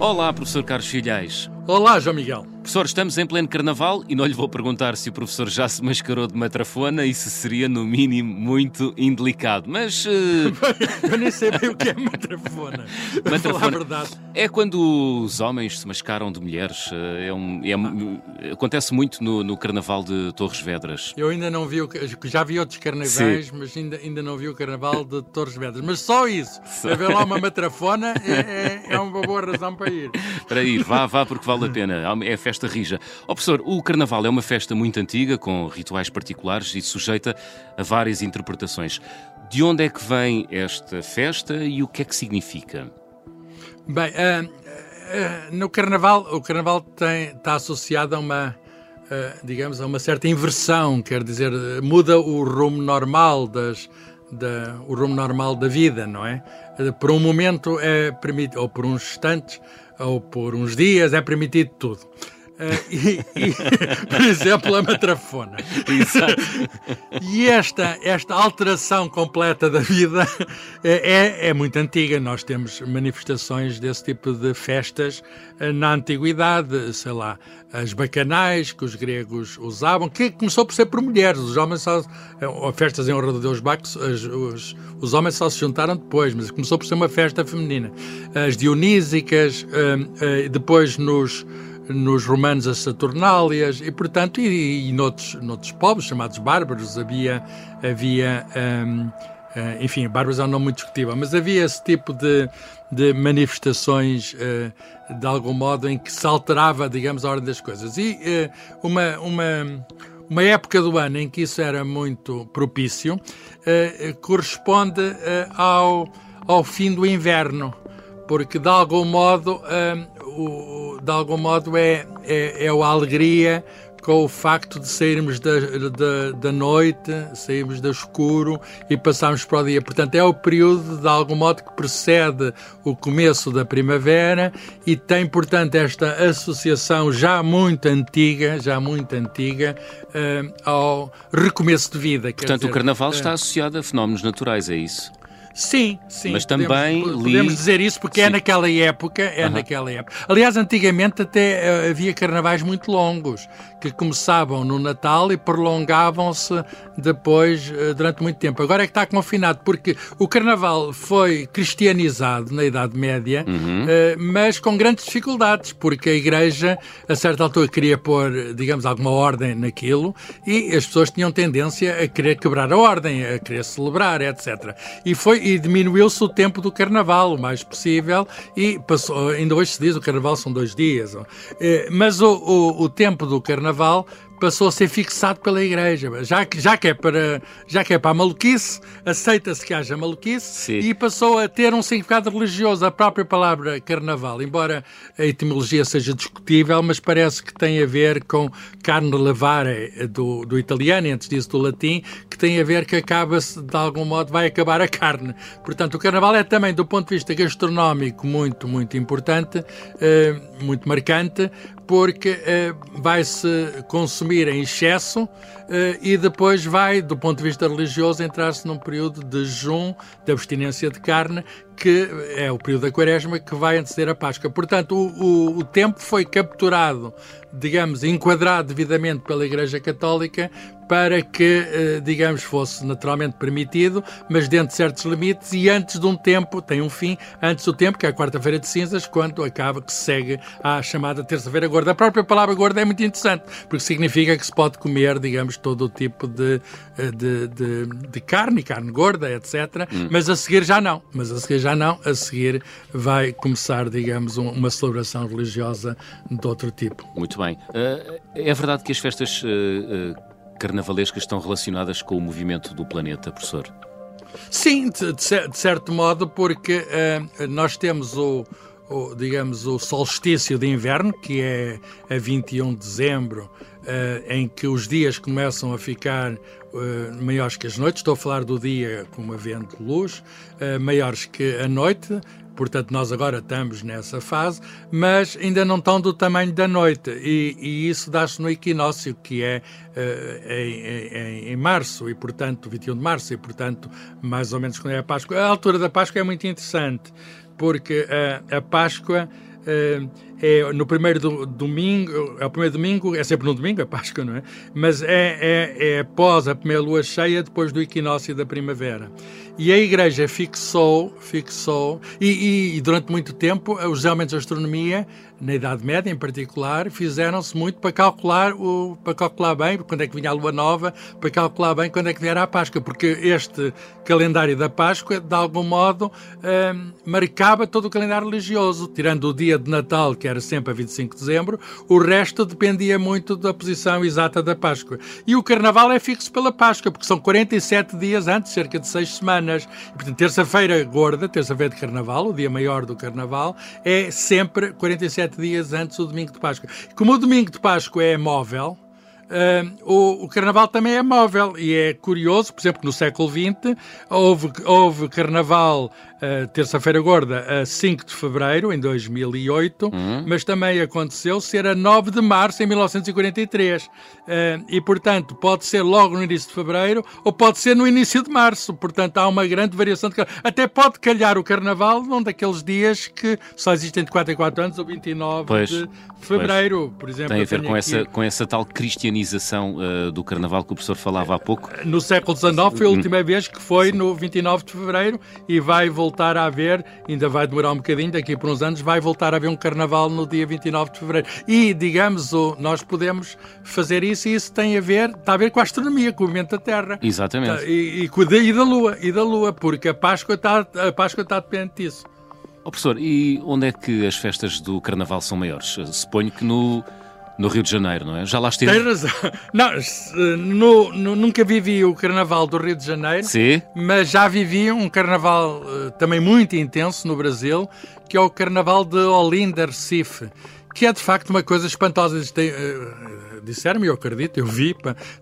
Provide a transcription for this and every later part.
Olá, professor Carlos Filhais. Olá, João Miguel. Professor, estamos em pleno carnaval e não lhe vou perguntar se o professor já se mascarou de matrafona, isso seria, no mínimo, muito indelicado. Mas. Uh... Eu nem sei bem o que é matrafona. matrafona. verdade. É quando os homens se mascaram de mulheres. Eh, é um, é, acontece muito no, no, carnaval de Torres Vedras. Eu ainda não vi o. Já vi outros carnavais, Sim. mas ainda, ainda não vi o carnaval de Torres Vedras. Mas só isso. Só... Haver lá uma matrafona é, é, é uma boa razão para ir. Para ir, vá, vá, porque vale a pena. É festa festa rija. Oh, professor, o Carnaval é uma festa muito antiga, com rituais particulares e sujeita a várias interpretações. De onde é que vem esta festa e o que é que significa? Bem, uh, uh, no Carnaval, o Carnaval tem, está associado a uma, uh, digamos, a uma certa inversão, quer dizer, muda o rumo normal das, da, o rumo normal da vida, não é? Por um momento é permitido, ou por uns instantes, ou por uns dias, é permitido tudo. Uh, e, e, por exemplo, a matrafona. E esta, esta alteração completa da vida é, é, é, muito antiga. Nós temos manifestações desse tipo de festas uh, na antiguidade, sei lá, as bacanais que os gregos usavam, que começou por ser por mulheres. Os homens só. Uh, festas em honra de Deus Bacos, os, os, os, homens só se juntaram depois, mas começou por ser uma festa feminina. As dionísicas, depois nos nos romanos as Saturnálias e, portanto, e, e noutros, noutros povos chamados bárbaros havia, havia um, eh, enfim, bárbaros é um nome muito discutível, mas havia esse tipo de, de manifestações uh, de algum modo em que se alterava, digamos, a ordem das coisas. E uh, uma, uma, uma época do ano em que isso era muito propício corresponde ao, ao fim do inverno, porque de algum modo o, de algum modo, é, é, é a alegria com o facto de sairmos da, da, da, noite, sairmos do escuro e passarmos para o dia. Portanto, é o período, de algum modo, que precede o começo da primavera e tem, portanto, esta associação já muito antiga, já muito antiga, uh, ao recomeço de vida. Portanto, dizer, o Carnaval uh, está associado a fenómenos naturais, é isso? Sim, sim. Mas também podemos, li... podemos dizer isso porque é sim. é naquela época, é uh -huh. naquela época. Aliás, antigamente até uh, havia carnavais muito longos que começavam no Natal e prolongavam-se depois uh, durante muito tempo. Agora é que está confinado porque o carnaval foi cristianizado na Idade Média, uhum. mas com grandes dificuldades, porque a Igreja a certa altura queria pôr, digamos, alguma ordem naquilo e as pessoas tinham tendência a querer quebrar a ordem, a querer celebrar, etc. E foi e diminuiu-se o tempo do carnaval o mais possível e passou, ainda hoje se diz o carnaval são dois dias. Eh, mas o, o, o tempo do carnaval passou a ser fixado pela Igreja. Já que, já que, é, para, já que é para a maluquice, aceita-se que haja maluquice Sim. e passou a ter um significado religioso. A própria palavra carnaval, embora a etimologia seja discutível, mas parece que tem a ver com carne levare do, do italiano, antes disso do latim, que tem a ver que acaba-se, de algum modo, vai acabar a carne. Portanto, o carnaval é também, do ponto de vista gastronómico, muito, muito importante, eh, muito marcante, porque uh, vai-se consumir em excesso uh, e depois vai, do ponto de vista religioso, entrar-se num período de jejum, de abstinência de carne, que é o período da quaresma que vai anteceder a Páscoa. Portanto, o, o, o tempo foi capturado, digamos, enquadrado devidamente pela Igreja Católica para que, eh, digamos, fosse naturalmente permitido, mas dentro de certos limites e antes de um tempo, tem um fim, antes do tempo, que é a quarta-feira de cinzas, quando acaba que se segue à chamada terça-feira gorda. A própria palavra gorda é muito interessante, porque significa que se pode comer, digamos, todo o tipo de, eh, de, de, de carne, carne gorda, etc. Hum. Mas a seguir já não. Mas a seguir já não. A seguir vai começar, digamos, uma celebração religiosa de outro tipo. Muito bem. Uh, é verdade que as festas uh, uh carnavalescas estão relacionadas com o movimento do planeta, professor? Sim, de, de certo modo, porque nós temos o, o, digamos, o solstício de inverno, que é a 21 de dezembro, em que os dias começam a ficar uh, maiores que as noites. Estou a falar do dia como havendo luz, maiores que a noite, Portanto, nós agora estamos nessa fase, mas ainda não estão do tamanho da noite. E, e isso dá-se no equinócio, que é uh, em, em, em, março, e portanto, 21 de março, e portanto, mais ou menos quando é a Páscoa. A altura da Páscoa é muito interessante, porque uh, a Páscoa é no primeiro do, domingo, é o primeiro domingo, é sempre no domingo, a Páscoa, não é? Mas é, é, é após a primeira lua cheia, depois do equinócio da primavera. E a Igreja fixou, fixou, e, e, e durante muito tempo os elementos de astronomia na Idade Média em particular, fizeram-se muito para calcular, o, para calcular bem quando é que vinha a Lua Nova, para calcular bem quando é que viera a Páscoa, porque este calendário da Páscoa, de algum modo, hum, marcava todo o calendário religioso, tirando o dia de Natal, que era sempre a 25 de dezembro, o resto dependia muito da posição exata da Páscoa. E o Carnaval é fixo pela Páscoa, porque são 47 dias antes, cerca de 6 semanas. E, portanto, terça-feira gorda, terça-feira de Carnaval, o dia maior do Carnaval, é sempre 47 sete dias antes do domingo de Páscoa. Como o domingo de Páscoa é móvel, Uh, o, o, carnaval também é móvel e é curioso, por exemplo, no século XX houve, houve carnaval uh, terça-feira gorda a 5 de fevereiro, em 2008, uhum. mas também aconteceu ser a 9 de março, em 1943. Uh, e, portanto, pode ser logo no início de fevereiro ou pode ser no início de março. Portanto, há uma grande variação. De... Até pode calhar o carnaval num daqueles dias que só existem de 4 em 4 anos, ou 29 pois, de fevereiro, pois. por exemplo. Tem a ver com, aqui... essa, com essa tal cristianização organização uh, do Carnaval que o professor falava há pouco? No século XIX foi a última vez que foi no 29 de Fevereiro e vai voltar a haver, ainda vai demorar um bocadinho, daqui por uns anos, vai voltar a haver um Carnaval no dia 29 de Fevereiro. E, digamos, nós podemos fazer isso e isso tem a ver, está a ver com a astronomia, com o movimento da Terra. Exatamente. E, e, e da Lua, e da Lua, porque a Páscoa está, a Páscoa está dependente disso. Oh, professor, e onde é que as festas do Carnaval são maiores? Suponho que no no Rio de Janeiro, não é? Já lá esteve? Tem razão. Não, no, no, nunca vivi o Carnaval do Rio de Janeiro, Sim. mas já vivi um Carnaval uh, também muito intenso no Brasil, que é o Carnaval de Olinda, Recife, que é de facto uma coisa espantosa. Tem, uh, disseram-me, eu acredito, eu vi,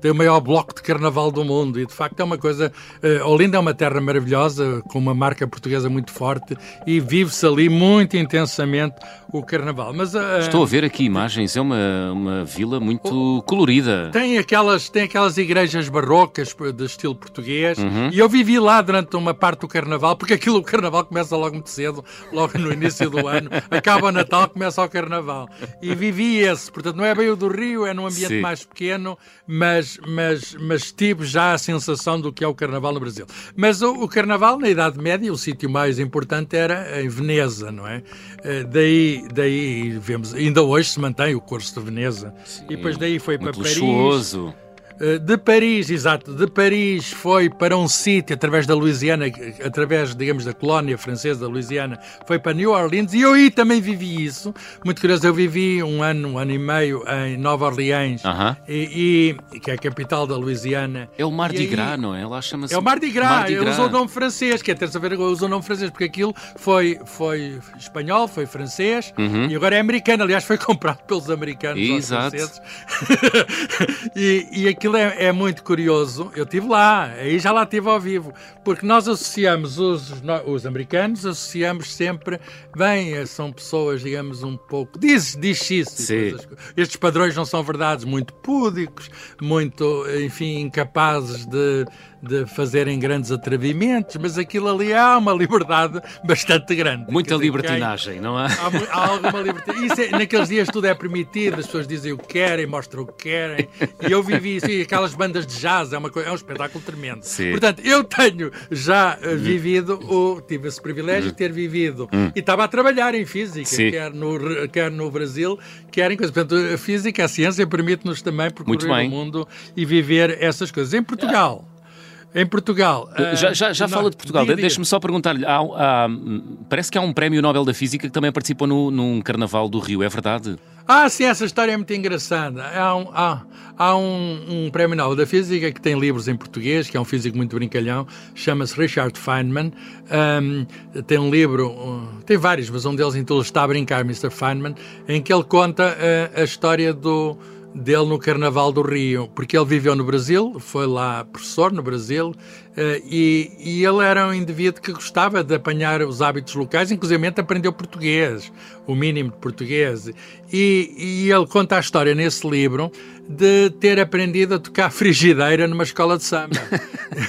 tem o maior bloco de carnaval do mundo e de facto é uma coisa. Uh, Olinda é uma terra maravilhosa, com uma marca portuguesa muito forte e vive-se ali muito intensamente o carnaval. Mas, uh, Estou a ver aqui imagens, é uma, uma vila muito colorida. Tem aquelas, tem aquelas igrejas barrocas de estilo português uhum. e eu vivi lá durante uma parte do carnaval, porque aquilo, o carnaval começa logo muito cedo, logo no início do ano, acaba o Natal, começa o carnaval. E vivi esse, portanto não é bem o do Rio, é num ambiente Sim. mais pequeno, mas, mas, mas tive já a sensação do que é o Carnaval no Brasil. Mas o, o Carnaval, na Idade Média, o sítio mais importante era em Veneza, não é? Eh, daí, daí vemos, ainda hoje se mantém o curso de Veneza. Sim, e depois daí foi para Paris. Luxuoso. Eh, de Paris, exato, de Paris foi para um sítio através da Louisiana, através, digamos, da colónia francesa da Louisiana, foi para New Orleans e eu aí também vivi isso. Muito curioso, eu vivi um ano, um ano e meio em Nova Orleans, uh -huh. e, e, que é a capital da Louisiana. É o Mardi Gras, não é? Lá chama-se. É o Mardi Gras, Mardi Gras. usou o nome francês, que é terça-feira usou o nome francês, porque aquilo foi, foi espanhol, foi francês uh uhum. -huh. e agora é americano. Aliás, foi comprado pelos americanos. Exato. e, e aquilo aquilo é, é, muito curioso. Eu estive lá, aí já lá estive ao vivo, porque nós associamos os, os americanos, associamos sempre, bem, são pessoas, digamos, um pouco. Diz, diz isso. Estes padrões não são verdades, muito púdicos, muito, enfim, incapazes de de fazerem grandes atrevimentos, mas aquilo ali há uma liberdade bastante grande. Muita dizer, libertinagem, não é? Há, há alguma liberdade. É, naqueles dias tudo é permitido, as pessoas dizem o que querem, mostram o que querem. E eu vivi isso, aquelas bandas de jazz, é, uma coisa, é um espetáculo tremendo. Sim. Portanto, eu tenho já uh, vivido, o, tive esse privilégio de ter vivido, hum. e estava a trabalhar em física, quer no, quer no Brasil, quer em coisas. Portanto, a física, a ciência permite-nos também percorrer o mundo e viver essas coisas. Em Portugal. Em Portugal. Já, já, já não, fala de Portugal. Deixa-me só perguntar-lhe. parece que há um prémio Nobel da Física que também participou no, num Carnaval do Rio, é verdade? Ah, sim, essa história é muito engraçada. Há um, há, há um, um prémio Nobel da Física que tem livros em português, que é um físico muito brincalhão, chama-se Richard Feynman. Um, tem um livro, tem vários, mas um deles intitula Está a Brincar, Mr. Feynman, em que ele conta uh, a história do dele no Carnaval do Rio, porque ele viveu no Brasil, foi lá professor no Brasil, e, e, ele era um indivíduo que gostava de apanhar os hábitos locais, inclusive aprendeu português, o mínimo de português. E, e, ele conta a história nesse livro de ter aprendido a tocar frigideira numa escola de samba.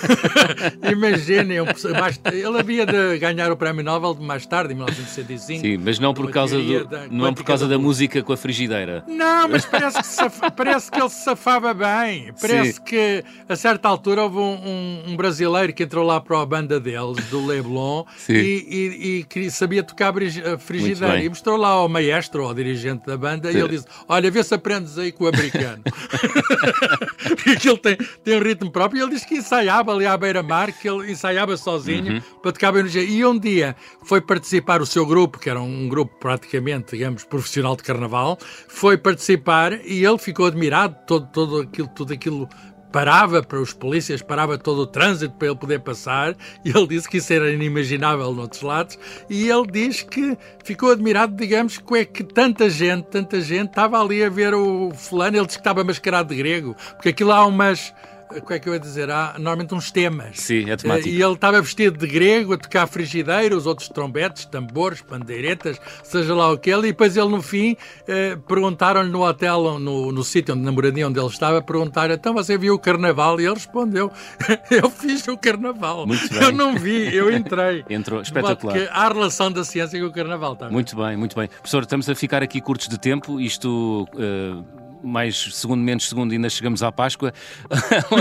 Imaginem, ele havia de ganhar o Prémio Nobel mais tarde, em 1965. Sim, mas não por causa, do, da, não por causa da, música com a frigideira. Não, mas parece que, safa, parece que ele se safava bem. Parece Sim. que a certa altura houve um, um, um brasileiro brasileiro que entrou lá para a banda deles, do Leblon, e, e, e, sabia tocar frigideira. E mostrou lá ao maestro, ao dirigente da banda, Sim. e ele disse: Olha, vê se aprendes aí com o americano. que ele tem, tem um ritmo próprio. E ele disse que ensaiava ali à beira-mar, que ele ensaiava sozinho uhum. para tocar bem no jeito. E um dia foi participar o seu grupo, que era um grupo praticamente, digamos, profissional de carnaval, foi participar e ele ficou admirado, todo, todo aquilo, tudo aquilo parava para os polícias, parava todo o trânsito para ele poder passar, e ele disse que isso era inimaginável noutros lados, e ele diz que ficou admirado, digamos, que é que tanta gente, tanta gente estava ali a ver o fulano, ele disse que estava mascarado de grego, porque aquilo há umas como é que eu ia dizer? Há normalmente uns temas. Sim, é temático. E ele estava vestido de grego a tocar frigideira, os outros trombetes, tambores, pandeiretas, seja lá o que ele. E depois ele, no fim, eh, perguntaram-lhe no hotel, no, no sítio onde namoradinho onde ele estava, perguntaram então você viu o carnaval? E ele respondeu: Eu fiz o carnaval. Muito bem. Eu não vi, eu entrei. Entrou, espetacular. Porque há relação da ciência com o carnaval. Tá? Muito bem, muito bem. Professor, estamos a ficar aqui curtos de tempo. Isto. Uh mais segundo, menos segundo, ainda chegamos à Páscoa.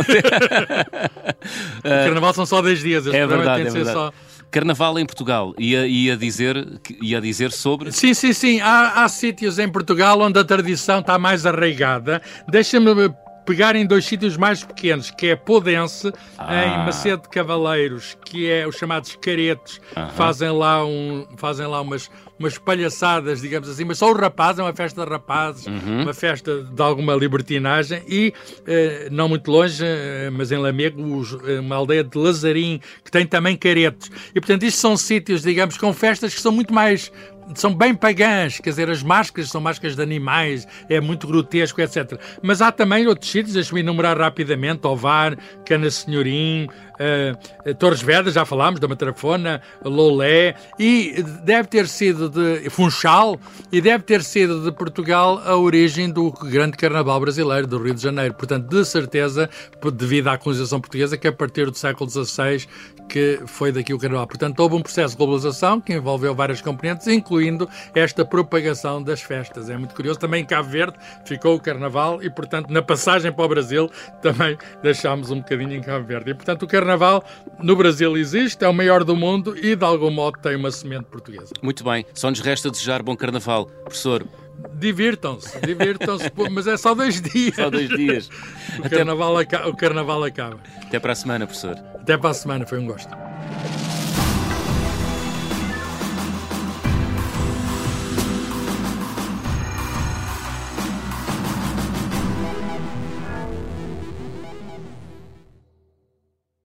o Carnaval são só 10 dias. É verdade, é verdade. Só... Carnaval em Portugal, ia, ia, dizer, ia dizer sobre. Sim, sim, sim. Há, há sítios em Portugal onde a tradição está mais arraigada. Deixa-me pegar em dois sítios mais pequenos, que é Podense, ah. em Macedo de Cavaleiros, que é os chamados caretos, uh -huh. fazem lá, um, fazem lá umas, umas palhaçadas, digamos assim, mas só os rapazes, é uma festa de rapazes, uh uhum. -huh. uma festa de alguma libertinagem, e eh, não muito longe, eh, mas em Lamego, os, eh, uma aldeia de Lazarim, que tem também caretos. E, portanto, isto são sítios, digamos, com festas que são muito mais são bem pagãs, quer dizer, as máscaras são máscaras de animais, é muito grotesco, etc. Mas há também outros sítios, deixe-me enumerar rapidamente, Ovar, Cana Senhorim, uh, Torres Vedras, já falámos, da Matrafona, Lolé, e deve ter sido de Funchal, e deve ter sido de Portugal a origem do grande carnaval brasileiro, do Rio de Janeiro. Portanto, de certeza, devido à colonização portuguesa, que a partir do século XVI que foi daqui o carnaval. Portanto, houve um processo de globalização que envolveu várias componentes, incluindo esta propagação das festas. É muito curioso. Também em Cabo Verde ficou o carnaval e, portanto, na passagem para o Brasil também deixámos um bocadinho em Cabo Verde. E, portanto, o carnaval no Brasil existe, é o maior do mundo e, de algum modo, tem uma semente portuguesa. Muito bem. Só nos resta desejar bom carnaval. Professor, Divirtam-se, divirtam-se, mas é só dois dias. Só dois dias. O, Até... carnaval, o carnaval acaba. Até para a semana, professor. Até para a semana, foi um gosto.